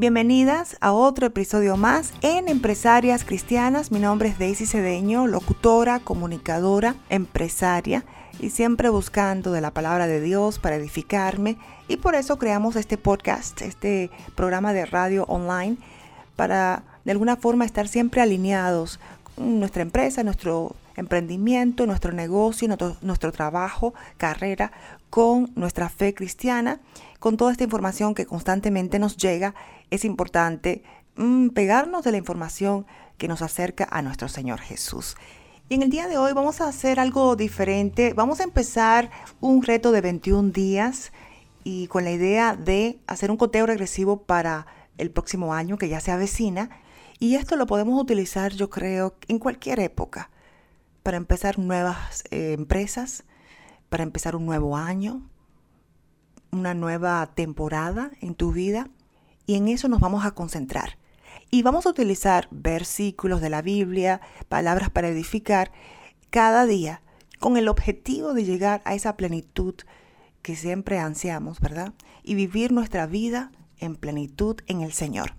Bienvenidas a otro episodio más en Empresarias Cristianas. Mi nombre es Daisy Cedeño, locutora, comunicadora, empresaria y siempre buscando de la palabra de Dios para edificarme. Y por eso creamos este podcast, este programa de radio online, para de alguna forma estar siempre alineados con nuestra empresa, nuestro emprendimiento, nuestro negocio, nuestro, nuestro trabajo, carrera, con nuestra fe cristiana, con toda esta información que constantemente nos llega es importante mm, pegarnos de la información que nos acerca a nuestro Señor Jesús. Y en el día de hoy vamos a hacer algo diferente. Vamos a empezar un reto de 21 días y con la idea de hacer un conteo regresivo para el próximo año que ya se avecina. Y esto lo podemos utilizar, yo creo, en cualquier época, para empezar nuevas eh, empresas, para empezar un nuevo año, una nueva temporada en tu vida y en eso nos vamos a concentrar. Y vamos a utilizar versículos de la Biblia, palabras para edificar cada día con el objetivo de llegar a esa plenitud que siempre ansiamos, ¿verdad? Y vivir nuestra vida en plenitud en el Señor.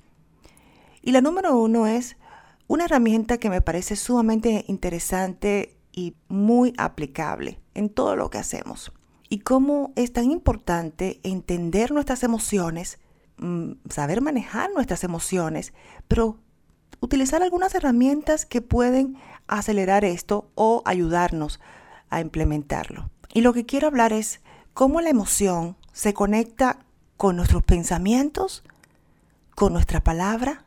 Y la número uno es una herramienta que me parece sumamente interesante y muy aplicable en todo lo que hacemos. Y cómo es tan importante entender nuestras emociones Mm, saber manejar nuestras emociones, pero utilizar algunas herramientas que pueden acelerar esto o ayudarnos a implementarlo. Y lo que quiero hablar es cómo la emoción se conecta con nuestros pensamientos, con nuestra palabra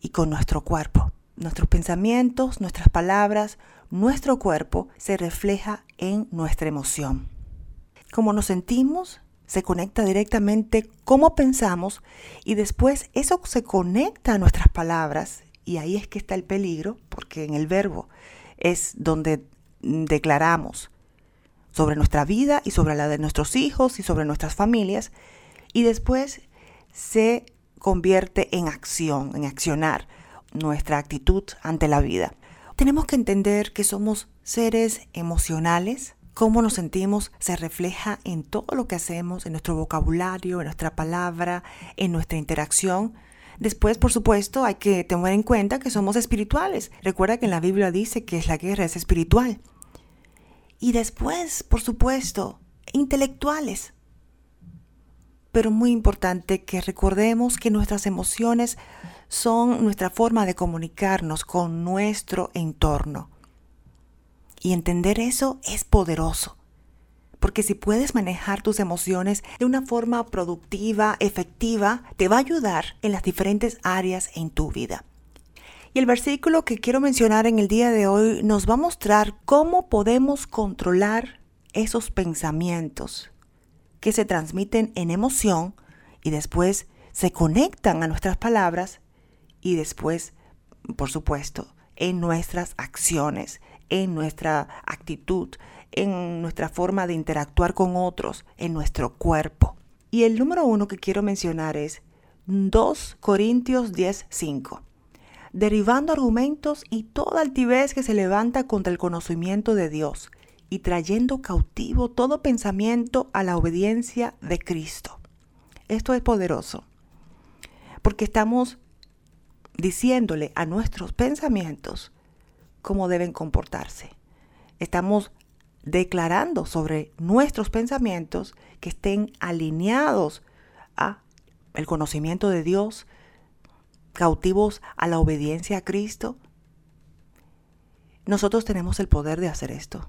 y con nuestro cuerpo. Nuestros pensamientos, nuestras palabras, nuestro cuerpo se refleja en nuestra emoción. Cómo nos sentimos se conecta directamente cómo pensamos y después eso se conecta a nuestras palabras y ahí es que está el peligro porque en el verbo es donde declaramos sobre nuestra vida y sobre la de nuestros hijos y sobre nuestras familias y después se convierte en acción, en accionar nuestra actitud ante la vida. Tenemos que entender que somos seres emocionales, cómo nos sentimos se refleja en todo lo que hacemos, en nuestro vocabulario, en nuestra palabra, en nuestra interacción. Después, por supuesto, hay que tener en cuenta que somos espirituales. Recuerda que en la Biblia dice que la guerra es espiritual. Y después, por supuesto, intelectuales. Pero muy importante que recordemos que nuestras emociones son nuestra forma de comunicarnos con nuestro entorno. Y entender eso es poderoso. Porque si puedes manejar tus emociones de una forma productiva, efectiva, te va a ayudar en las diferentes áreas en tu vida. Y el versículo que quiero mencionar en el día de hoy nos va a mostrar cómo podemos controlar esos pensamientos que se transmiten en emoción y después se conectan a nuestras palabras y después, por supuesto, en nuestras acciones, en nuestra actitud, en nuestra forma de interactuar con otros, en nuestro cuerpo. Y el número uno que quiero mencionar es 2 Corintios 10:5. Derivando argumentos y toda altivez que se levanta contra el conocimiento de Dios y trayendo cautivo todo pensamiento a la obediencia de Cristo. Esto es poderoso, porque estamos diciéndole a nuestros pensamientos cómo deben comportarse. Estamos declarando sobre nuestros pensamientos que estén alineados a el conocimiento de Dios, cautivos a la obediencia a Cristo. Nosotros tenemos el poder de hacer esto.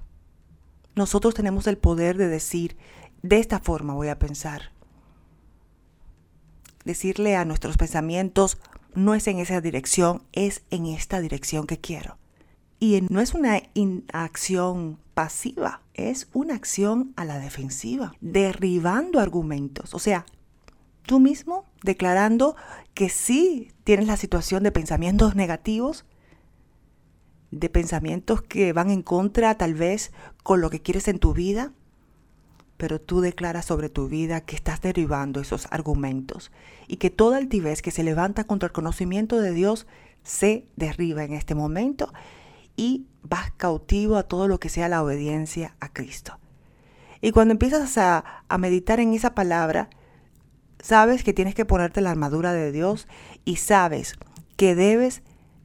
Nosotros tenemos el poder de decir, de esta forma voy a pensar. Decirle a nuestros pensamientos, no es en esa dirección, es en esta dirección que quiero. Y no es una acción pasiva, es una acción a la defensiva, derribando argumentos. O sea, tú mismo declarando que sí tienes la situación de pensamientos negativos, de pensamientos que van en contra tal vez con lo que quieres en tu vida, pero tú declaras sobre tu vida que estás derribando esos argumentos y que toda altivez que se levanta contra el conocimiento de Dios se derriba en este momento y vas cautivo a todo lo que sea la obediencia a Cristo. Y cuando empiezas a, meditar en esa palabra, sabes que tienes que ponerte la armadura de Dios y sabes que debes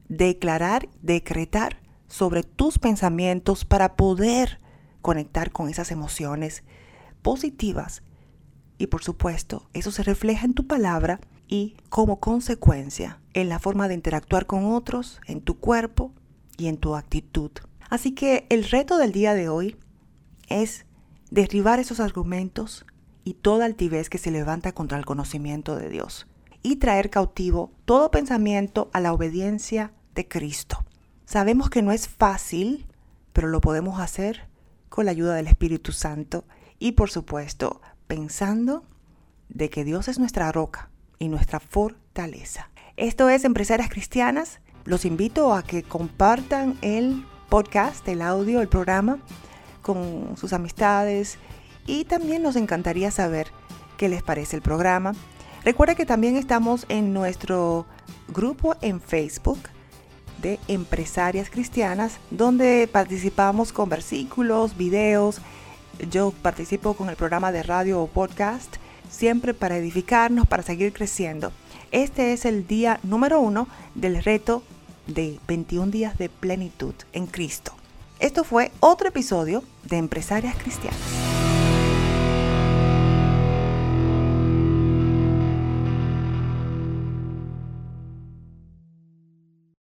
declarar, decretar sobre tus pensamientos para poder conectar con esas emociones positivas. Y por supuesto, eso se refleja en tu palabra y como consecuencia en la forma de interactuar con otros, en tu cuerpo y en tu actitud. Así que el reto del día de hoy es derribar esos argumentos y toda altivez que se levanta contra el conocimiento de Dios y traer cautivo todo pensamiento a la obediencia de Cristo. Sabemos que no es fácil, pero lo podemos hacer con la ayuda del Espíritu Santo y por supuesto pensando de que Dios es nuestra roca y nuestra fortaleza. Esto es Empresarias Cristianas. Los invito a que compartan el podcast, el audio, el programa con sus amistades y también nos encantaría saber qué les parece el programa. Recuerda que también estamos en nuestro grupo en Facebook de empresarias cristianas donde participamos con versículos, videos. Yo participo con el programa de radio o podcast siempre para edificarnos, para seguir creciendo. Este es el día número uno del reto de 21 días de plenitud en Cristo. Esto fue otro episodio de Empresarias Cristianas.